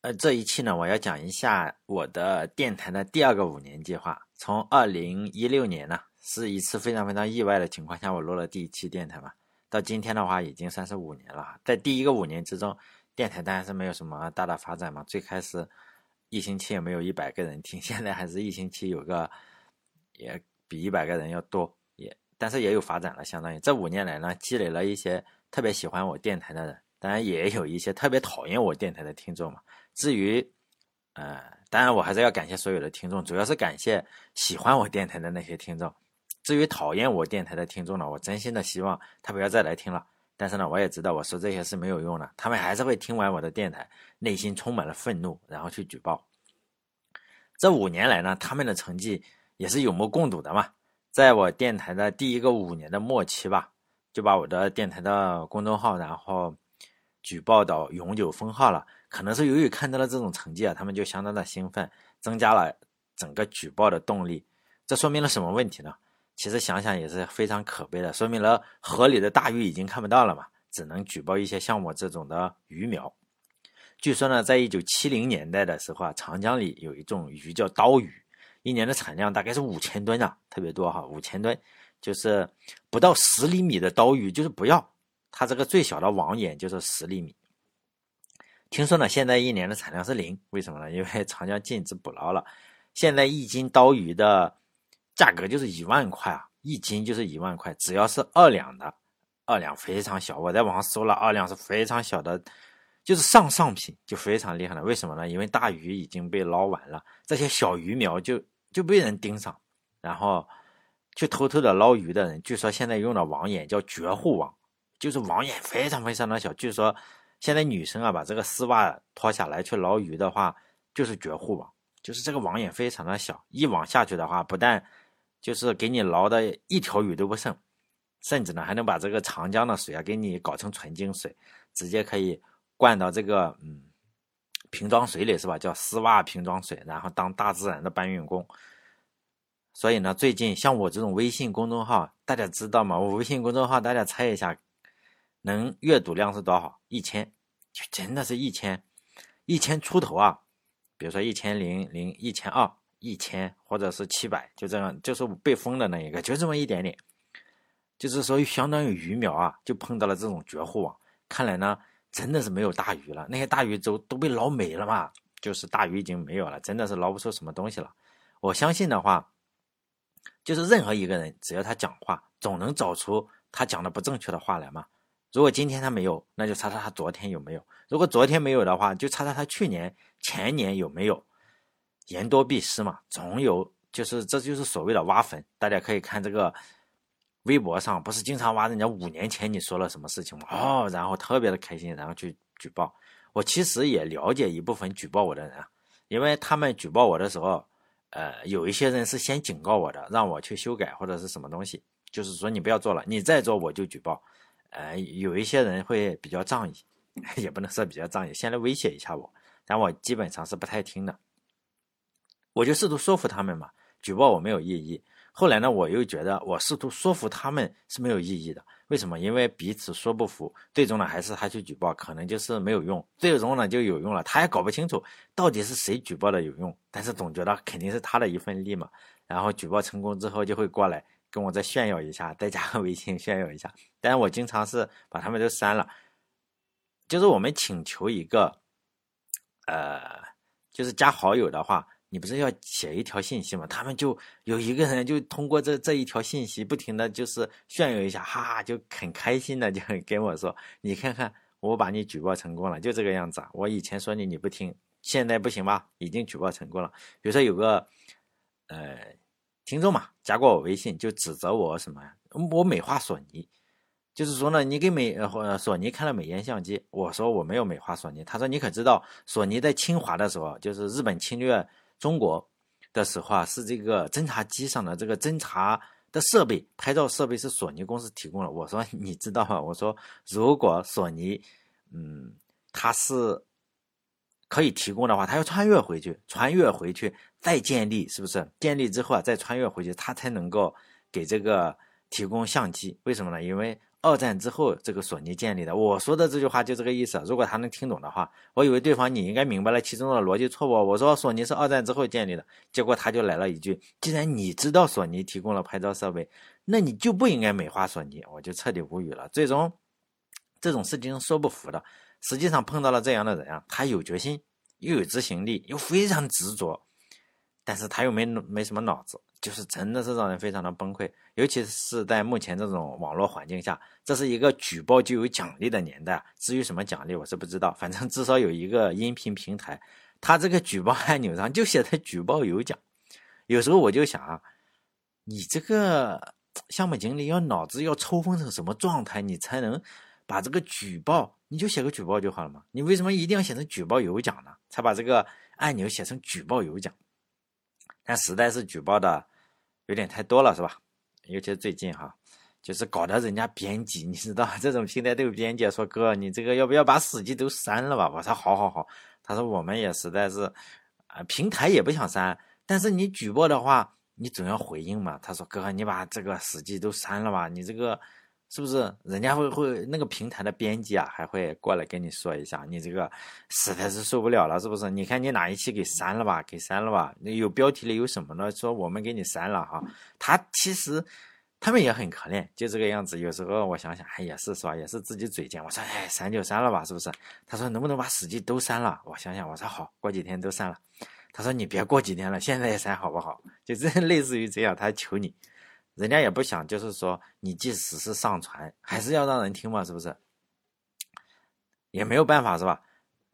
呃，这一期呢，我要讲一下我的电台的第二个五年计划。从二零一六年呢，是一次非常非常意外的情况下，我录了第一期电台嘛。到今天的话，已经三十五年了。在第一个五年之中，电台当然是没有什么大的发展嘛。最开始一星期也没有一百个人听，现在还是一星期有个，也比一百个人要多，也但是也有发展了。相当于这五年来呢，积累了一些特别喜欢我电台的人，当然也有一些特别讨厌我电台的听众嘛。至于，呃，当然我还是要感谢所有的听众，主要是感谢喜欢我电台的那些听众。至于讨厌我电台的听众呢，我真心的希望他不要再来听了。但是呢，我也知道我说这些是没有用的，他们还是会听完我的电台，内心充满了愤怒，然后去举报。这五年来呢，他们的成绩也是有目共睹的嘛。在我电台的第一个五年的末期吧，就把我的电台的公众号然后举报到永久封号了。可能是由于看到了这种成绩啊，他们就相当的兴奋，增加了整个举报的动力。这说明了什么问题呢？其实想想也是非常可悲的，说明了河里的大鱼已经看不到了嘛，只能举报一些像我这种的鱼苗。据说呢，在一九七零年代的时候啊，长江里有一种鱼叫刀鱼，一年的产量大概是五千吨啊，特别多哈，五千吨，就是不到十厘米的刀鱼就是不要，它这个最小的网眼就是十厘米。听说呢，现在一年的产量是零，为什么呢？因为长江禁止捕捞了。现在一斤刀鱼的价格就是一万块啊，一斤就是一万块，只要是二两的，二两非常小。我在网上搜了，二两是非常小的，就是上上品，就非常厉害了。为什么呢？因为大鱼已经被捞完了，这些小鱼苗就就被人盯上，然后去偷偷的捞鱼的人，据说现在用的网眼叫绝户网，就是网眼非常非常的小，据说。现在女生啊，把这个丝袜脱下来去捞鱼的话，就是绝户网，就是这个网眼非常的小，一网下去的话，不但就是给你捞的一条鱼都不剩，甚至呢还能把这个长江的水啊给你搞成纯净水，直接可以灌到这个嗯瓶装水里是吧？叫丝袜瓶装水，然后当大自然的搬运工。所以呢，最近像我这种微信公众号，大家知道吗？我微信公众号，大家猜一下。能阅读量是多少？一千，就真的是一千，一千出头啊！比如说一千零零、一千二、一千，或者是七百，就这样，就是被封的那一个，就这么一点点。就是说，相当于鱼苗啊，就碰到了这种绝户网。看来呢，真的是没有大鱼了，那些大鱼都都被捞没了嘛，就是大鱼已经没有了，真的是捞不出什么东西了。我相信的话，就是任何一个人，只要他讲话，总能找出他讲的不正确的话来嘛。如果今天他没有，那就查查他昨天有没有；如果昨天没有的话，就查查他去年、前年有没有。言多必失嘛，总有，就是这就是所谓的挖坟。大家可以看这个微博上，不是经常挖人家五年前你说了什么事情吗？哦，然后特别的开心，然后去举报。我其实也了解一部分举报我的人啊，因为他们举报我的时候，呃，有一些人是先警告我的，让我去修改或者是什么东西，就是说你不要做了，你再做我就举报。呃，有一些人会比较仗义，也不能说比较仗义，先来威胁一下我，但我基本上是不太听的。我就试图说服他们嘛，举报我没有意义。后来呢，我又觉得我试图说服他们是没有意义的。为什么？因为彼此说不服，最终呢还是他去举报，可能就是没有用。最终呢就有用了，他也搞不清楚到底是谁举报的有用，但是总觉得肯定是他的一份力嘛。然后举报成功之后就会过来。跟我再炫耀一下，再加个微信炫耀一下。但是我经常是把他们都删了。就是我们请求一个，呃，就是加好友的话，你不是要写一条信息吗？他们就有一个人就通过这这一条信息，不停的就是炫耀一下，哈哈，就很开心的就跟我说：“你看看，我把你举报成功了，就这个样子。我以前说你你不听，现在不行吧？已经举报成功了。比如说有个，呃。”听众嘛，加过我微信就指责我什么呀？我美化索尼，就是说呢，你给美呃索尼看了美颜相机，我说我没有美化索尼，他说你可知道索尼在侵华的时候，就是日本侵略中国的时候啊，是这个侦察机上的这个侦察的设备，拍照设备是索尼公司提供的。我说你知道吗？我说如果索尼，嗯，他是。可以提供的话，他要穿越回去，穿越回去再建立，是不是？建立之后啊，再穿越回去，他才能够给这个提供相机。为什么呢？因为二战之后这个索尼建立的。我说的这句话就这个意思。如果他能听懂的话，我以为对方你应该明白了其中的逻辑错误。我说索尼是二战之后建立的，结果他就来了一句：既然你知道索尼提供了拍照设备，那你就不应该美化索尼。我就彻底无语了。最终这种事情说不服的，实际上碰到了这样的人啊，他有决心，又有执行力，又非常执着。但是他又没没什么脑子，就是真的是让人非常的崩溃。尤其是在目前这种网络环境下，这是一个举报就有奖励的年代。至于什么奖励，我是不知道。反正至少有一个音频平台，它这个举报按钮上就写着“举报有奖”。有时候我就想啊，你这个项目经理要脑子要抽风成什么状态，你才能把这个举报，你就写个举报就好了嘛？你为什么一定要写成“举报有奖”呢？才把这个按钮写成“举报有奖”。但实在是举报的有点太多了，是吧？尤其是最近哈，就是搞得人家编辑，你知道这种平台都有编辑说哥，你这个要不要把死记都删了吧？我说好好好。他说我们也实在是啊，平台也不想删，但是你举报的话，你总要回应嘛。他说哥，你把这个死记都删了吧，你这个。是不是人家会会那个平台的编辑啊，还会过来跟你说一下，你这个实在是受不了了，是不是？你看你哪一期给删了吧，给删了吧。那有标题里有什么呢？说我们给你删了哈。他其实他们也很可怜，就这个样子。有时候我想想，哎，也是是吧？也是自己嘴贱。我说，哎，删就删了吧，是不是？他说能不能把史记都删了？我想想，我说好，过几天都删了。他说你别过几天了，现在删好不好？就这 类似于这样，他求你。人家也不想，就是说，你即使是上传，还是要让人听嘛，是不是？也没有办法，是吧？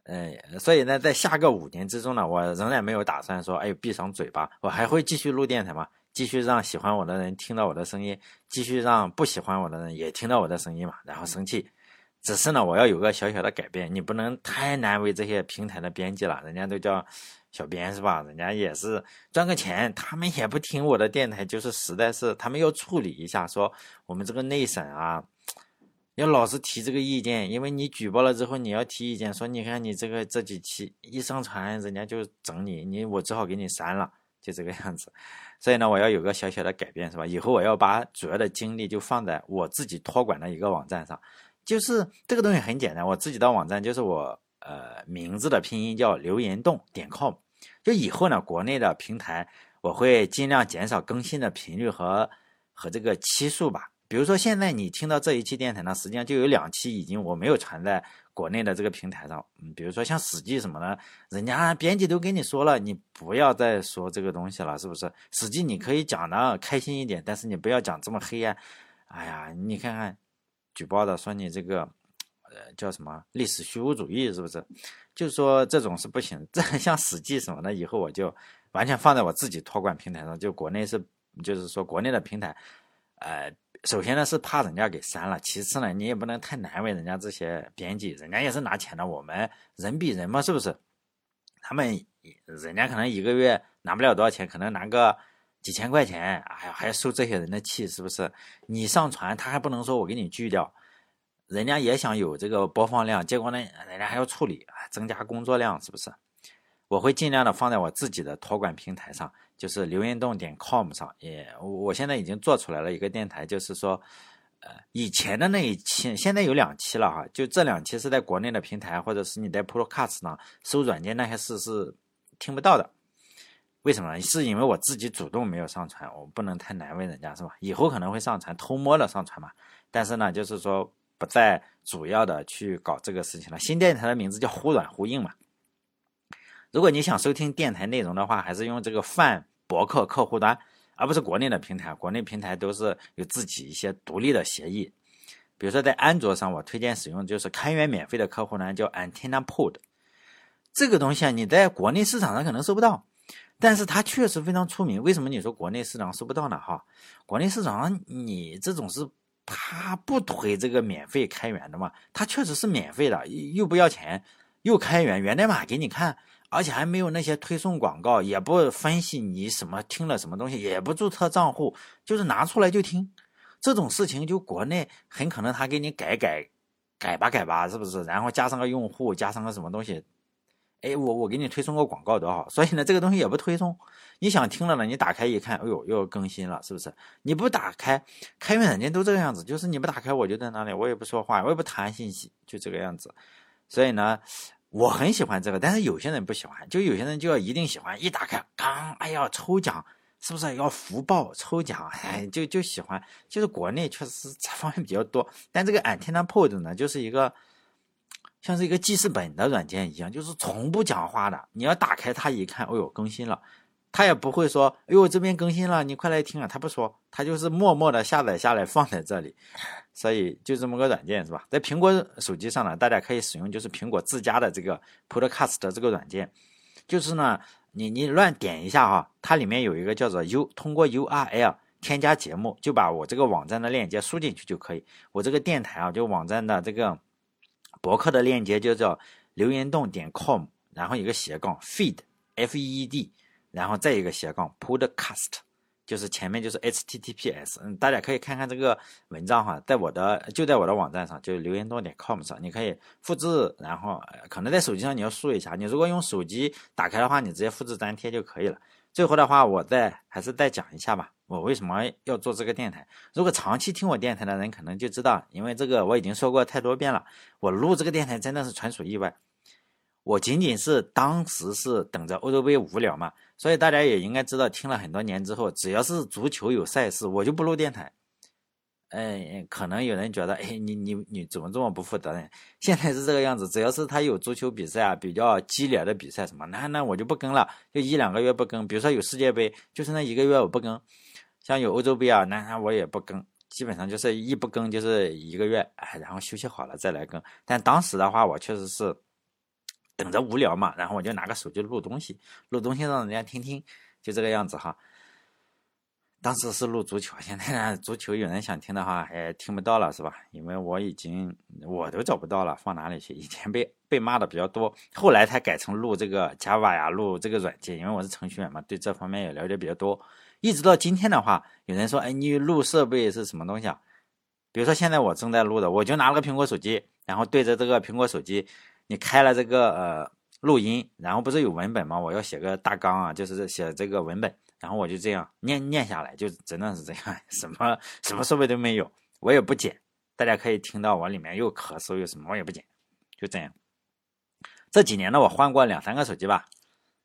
嗯，所以呢，在下个五年之中呢，我仍然没有打算说，哎，闭上嘴巴，我还会继续录电台嘛，继续让喜欢我的人听到我的声音，继续让不喜欢我的人也听到我的声音嘛，然后生气。只是呢，我要有个小小的改变，你不能太难为这些平台的编辑了，人家都叫。小编是吧？人家也是赚个钱，他们也不听我的电台，就是实在是他们要处理一下，说我们这个内审啊，要老是提这个意见，因为你举报了之后，你要提意见，说你看你这个这几期一上传，人家就整你，你我只好给你删了，就这个样子。所以呢，我要有个小小的改变，是吧？以后我要把主要的精力就放在我自己托管的一个网站上，就是这个东西很简单，我自己的网站就是我呃名字的拼音叫留言洞点 com。就以后呢，国内的平台我会尽量减少更新的频率和和这个期数吧。比如说现在你听到这一期电台呢，实际上就有两期已经我没有传在国内的这个平台上。嗯，比如说像《史记》什么的，人家编辑都跟你说了，你不要再说这个东西了，是不是？《史记》你可以讲的开心一点，但是你不要讲这么黑暗。哎呀，你看看举报的说你这个呃叫什么历史虚无主义，是不是？就是说这种是不行，这像《史记》什么的，以后我就完全放在我自己托管平台上。就国内是，就是说国内的平台，呃，首先呢是怕人家给删了，其次呢你也不能太难为人家这些编辑，人家也是拿钱的，我们人比人嘛，是不是？他们人家可能一个月拿不了多少钱，可能拿个几千块钱，哎呀还受这些人的气，是不是？你上传他还不能说我给你拒掉。人家也想有这个播放量，结果呢，人家还要处理，增加工作量，是不是？我会尽量的放在我自己的托管平台上，就是留言洞点 com 上。也，我现在已经做出来了一个电台，就是说，呃，以前的那一期，现在有两期了哈，就这两期是在国内的平台，或者是你在 Podcast 上搜软件那些事是听不到的。为什么？是因为我自己主动没有上传，我不能太难为人家，是吧？以后可能会上传，偷摸的上传嘛。但是呢，就是说。不再主要的去搞这个事情了。新电台的名字叫“忽软忽硬”嘛。如果你想收听电台内容的话，还是用这个泛博客客户端，而不是国内的平台。国内平台都是有自己一些独立的协议。比如说在安卓上，我推荐使用就是开源免费的客户端，叫 AntennaPod。这个东西啊，你在国内市场上可能搜不到，但是它确实非常出名。为什么你说国内市场收不到呢？哈，国内市场你这种是。他不推这个免费开源的嘛？他确实是免费的，又不要钱，又开源，源代码给你看，而且还没有那些推送广告，也不分析你什么听了什么东西，也不注册账户，就是拿出来就听。这种事情就国内很可能他给你改改改吧改吧，是不是？然后加上个用户，加上个什么东西，哎，我我给你推送个广告多好。所以呢，这个东西也不推送。你想听了呢，你打开一看，哎呦，又更新了，是不是？你不打开，开源软件都这个样子，就是你不打开，我就在那里，我也不说话，我也不弹信息，就这个样子。所以呢，我很喜欢这个，但是有些人不喜欢，就有些人就要一定喜欢，一打开，刚，哎呀，抽奖，是不是要福报抽奖？哎，就就喜欢，就是国内确实是这方面比较多。但这个 AntennaPod 呢，就是一个像是一个记事本的软件一样，就是从不讲话的。你要打开它一看，哦呦，更新了。它也不会说，哎呦，这边更新了，你快来听啊！它不说，它就是默默的下载下来放在这里，所以就这么个软件是吧？在苹果手机上呢，大家可以使用就是苹果自家的这个 Podcast 的这个软件，就是呢，你你乱点一下哈，它里面有一个叫做 U，通过 URL 添加节目，就把我这个网站的链接输进去就可以。我这个电台啊，就网站的这个博客的链接就叫留言洞点 com，然后一个斜杠 feed f e e d。然后再一个斜杠 podcast，就是前面就是 https，嗯，大家可以看看这个文章哈，在我的就在我的网站上，就是留言洞点 com 上，你可以复制，然后可能在手机上你要输一下，你如果用手机打开的话，你直接复制粘贴就可以了。最后的话，我再还是再讲一下吧，我为什么要做这个电台？如果长期听我电台的人可能就知道，因为这个我已经说过太多遍了，我录这个电台真的是纯属意外。我仅仅是当时是等着欧洲杯无聊嘛，所以大家也应该知道，听了很多年之后，只要是足球有赛事，我就不录电台。哎，可能有人觉得，哎，你你你怎么这么不负责任？现在是这个样子，只要是他有足球比赛啊，比较激烈的比赛什么，那那我就不更了，就一两个月不更。比如说有世界杯，就是那一个月我不更；像有欧洲杯啊，那那我也不更，基本上就是一不更就是一个月，哎，然后休息好了再来更。但当时的话，我确实是。等着无聊嘛，然后我就拿个手机录东西，录东西让人家听听，就这个样子哈。当时是录足球，现在呢，足球有人想听的话也听不到了，是吧？因为我已经我都找不到了，放哪里去？以前被被骂的比较多，后来才改成录这个 Java 呀，录这个软件，因为我是程序员嘛，对这方面也了解比较多。一直到今天的话，有人说，哎，你录设备是什么东西啊？比如说现在我正在录的，我就拿了个苹果手机，然后对着这个苹果手机。你开了这个呃录音，然后不是有文本吗？我要写个大纲啊，就是写这个文本，然后我就这样念念下来，就真的是这样，什么什么设备都没有，我也不剪，大家可以听到我里面又咳嗽又什么，我也不剪，就这样。这几年呢，我换过两三个手机吧，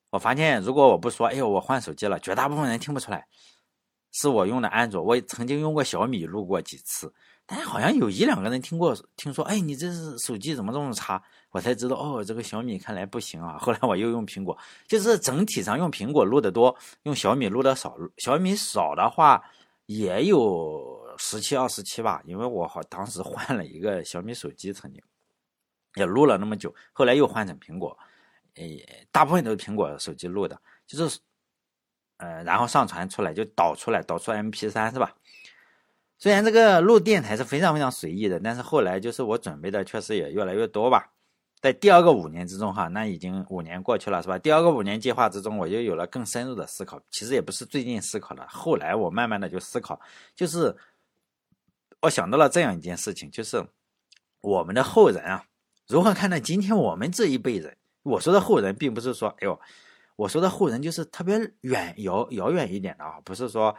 我发现如果我不说，哎呦，我换手机了，绝大部分人听不出来，是我用的安卓。我曾经用过小米录过几次。但好像有一两个人听过，听说，哎，你这是手机怎么这么差？我才知道，哦，这个小米看来不行啊。后来我又用苹果，就是整体上用苹果录的多，用小米录的少。小米少的话也有十七、二十七吧，因为我好当时换了一个小米手机，曾经也录了那么久，后来又换成苹果，诶，大部分都是苹果手机录的，就是，呃，然后上传出来就导出来，导出 MP3 是吧？虽然这个录电台是非常非常随意的，但是后来就是我准备的确实也越来越多吧。在第二个五年之中，哈，那已经五年过去了，是吧？第二个五年计划之中，我就有了更深入的思考。其实也不是最近思考的，后来我慢慢的就思考，就是我想到了这样一件事情，就是我们的后人啊，如何看待今天我们这一辈人？我说的后人，并不是说，哎呦，我说的后人就是特别远遥遥远一点的啊，不是说。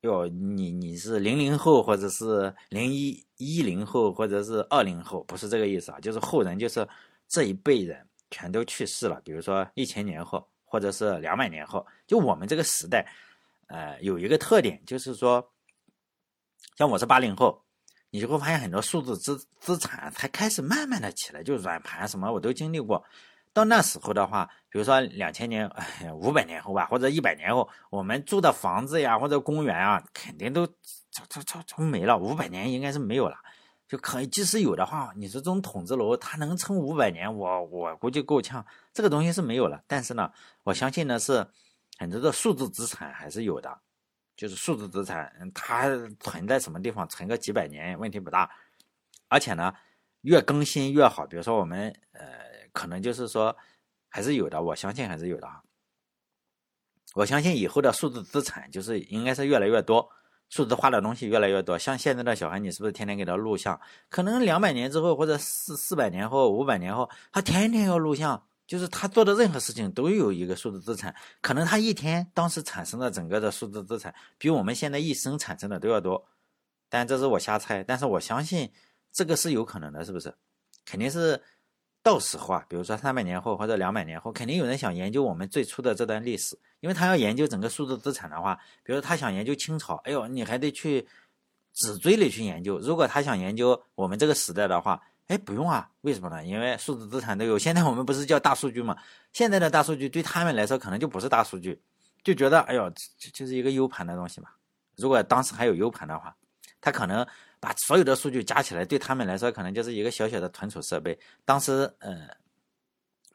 哟，你你是零零后，或者是零一一零后，或者是二零后，不是这个意思啊，就是后人，就是这一辈人全都去世了。比如说一千年后，或者是两百年后，就我们这个时代，呃，有一个特点，就是说，像我是八零后，你就会发现很多数字资资产才开始慢慢的起来，就软盘什么我都经历过。到那时候的话，比如说两千年、五百年后吧，或者一百年后，我们住的房子呀，或者公园啊，肯定都超超超超没了。五百年应该是没有了，就可以即使有的话，你说这种筒子楼它能撑五百年，我我估计够呛。这个东西是没有了，但是呢，我相信呢是很多的数字资产还是有的，就是数字资产它存在什么地方，存个几百年问题不大，而且呢越更新越好。比如说我们呃。可能就是说，还是有的，我相信还是有的哈。我相信以后的数字资产就是应该是越来越多，数字化的东西越来越多。像现在的小孩，你是不是天天给他录像？可能两百年之后，或者四四百年后、五百年后，他天天要录像，就是他做的任何事情都有一个数字资产，可能他一天当时产生的整个的数字资产比我们现在一生产生的都要多，但这是我瞎猜，但是我相信这个是有可能的，是不是？肯定是到时候啊，比如说三百年后或者两百年后，肯定有人想研究我们最初的这段历史，因为他要研究整个数字资产的话，比如他想研究清朝，哎呦，你还得去纸堆里去研究；如果他想研究我们这个时代的话，哎，不用啊，为什么呢？因为数字资产都有。现在我们不是叫大数据吗？现在的大数据对他们来说可能就不是大数据，就觉得哎呦，就是一个 U 盘的东西嘛。如果当时还有 U 盘的话，他可能把所有的数据加起来，对他们来说可能就是一个小小的存储设备。当时，呃，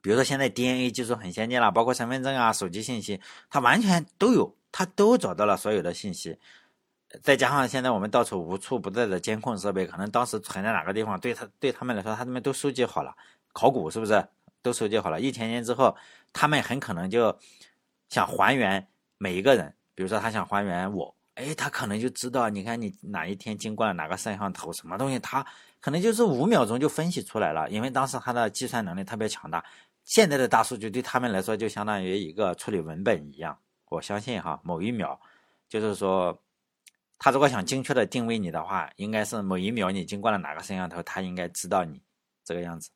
比如说现在 DNA 技术很先进了，包括身份证啊、手机信息，它完全都有，它都找到了所有的信息。再加上现在我们到处无处不在的监控设备，可能当时存在哪个地方，对他对他们来说，他们都收集好了。考古是不是都收集好了？一千年之后，他们很可能就想还原每一个人，比如说他想还原我，哎，他可能就知道，你看你哪一天经过了哪个摄像头，什么东西，他可能就是五秒钟就分析出来了，因为当时他的计算能力特别强大。现在的大数据对他们来说，就相当于一个处理文本一样。我相信哈，某一秒，就是说。他如果想精确的定位你的话，应该是某一秒你经过了哪个摄像头，他应该知道你这个样子。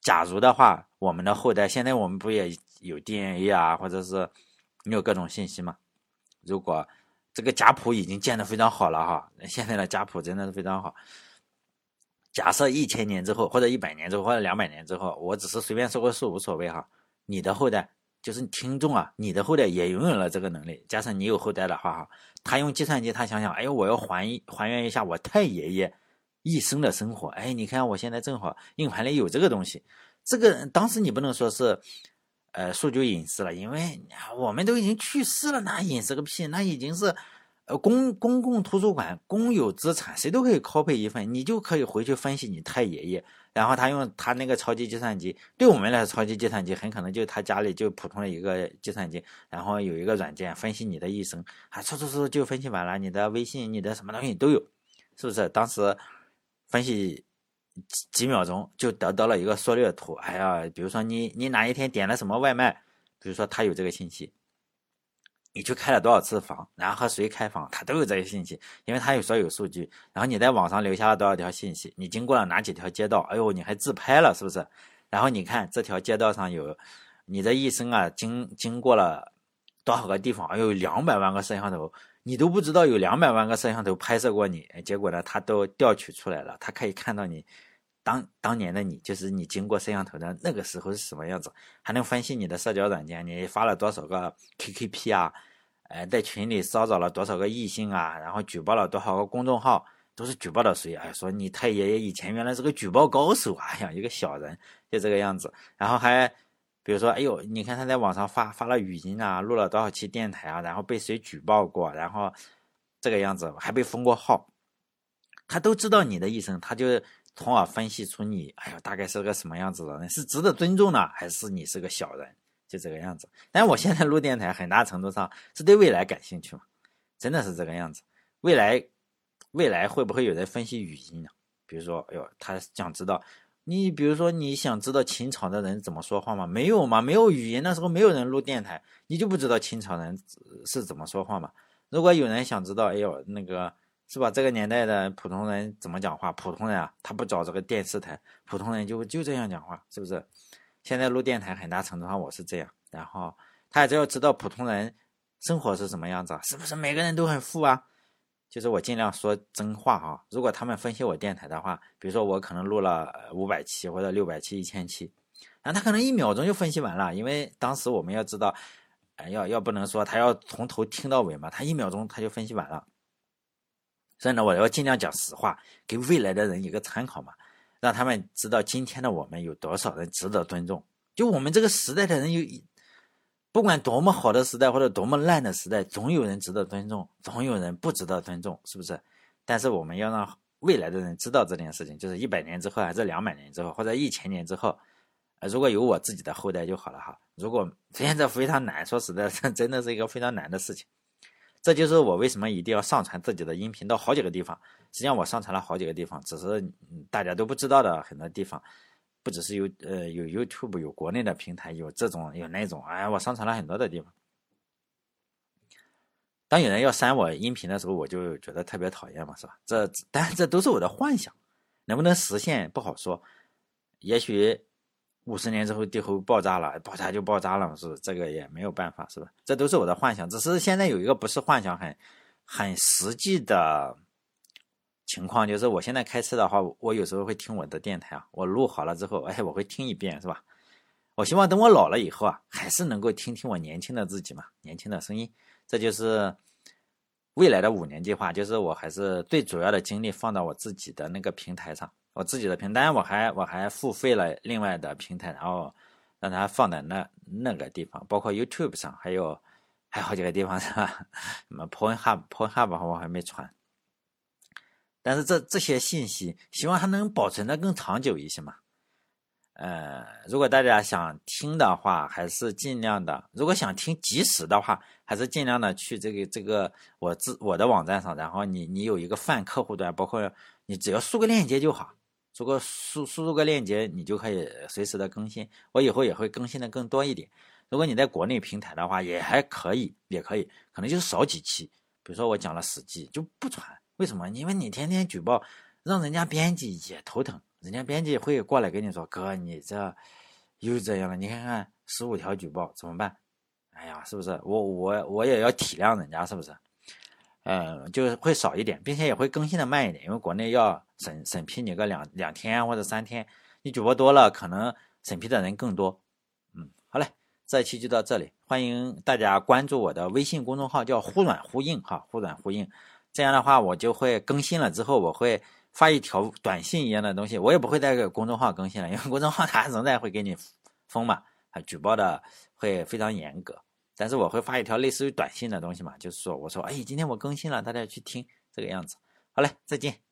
假如的话，我们的后代现在我们不也有 DNA 啊，或者是你有各种信息嘛？如果这个家谱已经建的非常好了哈，现在的家谱真的是非常好。假设一千年之后，或者一百年之后，或者两百年之后，我只是随便说个数，无所谓哈。你的后代。就是听众啊，你的后代也拥有了这个能力，加上你有后代的话哈，他用计算机，他想想，哎，我要还还原一下我太爷爷一生的生活，哎，你看我现在正好硬盘里有这个东西，这个当时你不能说是，呃，数据隐私了，因为我们都已经去世了，那隐私个屁，那已经是。呃，公公共图书馆公有资产，谁都可以 copy 一份，你就可以回去分析你太爷爷。然后他用他那个超级计算机，对我们来说，超级计算机很可能就他家里就普通的一个计算机，然后有一个软件分析你的一生，啊，嗖嗖嗖就分析完了，你的微信、你的什么东西都有，是不是？当时分析几几秒钟就得到了一个缩略图。哎呀，比如说你你哪一天点了什么外卖，比如说他有这个信息。你去开了多少次房，然后和谁开房，他都有这些信息，因为他有所有数据。然后你在网上留下了多少条信息，你经过了哪几条街道，哎呦，你还自拍了，是不是？然后你看这条街道上有你的一生啊，经经过了多少个地方，哎呦，两百万个摄像头，你都不知道有两百万个摄像头拍摄过你，结果呢，他都调取出来了，他可以看到你当当年的你，就是你经过摄像头的那个时候是什么样子，还能分析你的社交软件，你发了多少个 KKP 啊？哎，在群里骚扰了多少个异性啊？然后举报了多少个公众号？都是举报的谁？哎，说你太爷爷以前原来是个举报高手啊！哎呀，一个小人就这个样子。然后还比如说，哎呦，你看他在网上发发了语音啊，录了多少期电台啊？然后被谁举报过？然后这个样子还被封过号，他都知道你的一生，他就从而分析出你，哎呀，大概是个什么样子的人？是值得尊重呢，还是你是个小人？就这个样子，但我现在录电台，很大程度上是对未来感兴趣嘛，真的是这个样子。未来，未来会不会有人分析语音呢？比如说，哎呦，他想知道你，比如说你想知道秦朝的人怎么说话吗？没有吗？没有语音，那时候没有人录电台，你就不知道秦朝人是怎么说话吗？如果有人想知道，哎呦，那个是吧？这个年代的普通人怎么讲话？普通人啊，他不找这个电视台，普通人就就这样讲话，是不是？现在录电台很大程度上我是这样，然后他只要知道普通人生活是什么样子，是不是每个人都很富啊？就是我尽量说真话啊。如果他们分析我电台的话，比如说我可能录了五百期或者六百期、一千期，然后他可能一秒钟就分析完了，因为当时我们要知道，哎，要要不能说他要从头听到尾嘛，他一秒钟他就分析完了。所以呢，我要尽量讲实话，给未来的人一个参考嘛。让他们知道今天的我们有多少人值得尊重。就我们这个时代的人有，不管多么好的时代或者多么烂的时代，总有人值得尊重，总有人不值得尊重，是不是？但是我们要让未来的人知道这件事情，就是一百年之后，还是两百年之后，或者一千年之后，如果有我自己的后代就好了哈。如果现在非常难，说实在，这 真的是一个非常难的事情。这就是我为什么一定要上传自己的音频到好几个地方。实际上我上传了好几个地方，只是大家都不知道的很多地方。不只是有呃有 YouTube 有国内的平台，有这种有那种，哎，我上传了很多的地方。当有人要删我音频的时候，我就觉得特别讨厌嘛，是吧？这但这都是我的幻想，能不能实现不好说。也许五十年之后地球爆炸了，爆炸就爆炸了，是这个也没有办法，是吧？这都是我的幻想，只是现在有一个不是幻想，很很实际的情况，就是我现在开车的话，我有时候会听我的电台啊，我录好了之后，哎，我会听一遍，是吧？我希望等我老了以后啊，还是能够听听我年轻的自己嘛，年轻的声音。这就是未来的五年计划，就是我还是最主要的精力放到我自己的那个平台上，我自己的平台，我还我还付费了另外的平台，然后让它放在那那个地方，包括 YouTube 上，还有还有好几个地方是吧？什么 PornHub，PornHub 我还没传，但是这这些信息，希望它能保存的更长久一些嘛。呃，如果大家想听的话，还是尽量的；如果想听及时的话，还是尽量的去这个这个我自我的网站上，然后你你有一个泛客户端，包括你只要输个链接就好，如果输输入个链接，你就可以随时的更新。我以后也会更新的更多一点。如果你在国内平台的话，也还可以，也可以，可能就是少几期。比如说我讲了十集就不传，为什么？因为你天天举报，让人家编辑也头疼。人家编辑会过来跟你说：“哥，你这又这样了，你看看十五条举报怎么办？”哎呀，是不是？我我我也要体谅人家，是不是？嗯，就是会少一点，并且也会更新的慢一点，因为国内要审审批你个两两天或者三天，你举报多了，可能审批的人更多。嗯，好嘞，这期就到这里，欢迎大家关注我的微信公众号，叫“忽软忽硬”哈，“忽软忽硬”，这样的话我就会更新了之后，我会。发一条短信一样的东西，我也不会在个公众号更新了，因为公众号它仍然会给你封嘛，它举报的会非常严格。但是我会发一条类似于短信的东西嘛，就是说我说，哎，今天我更新了，大家去听这个样子。好嘞，再见。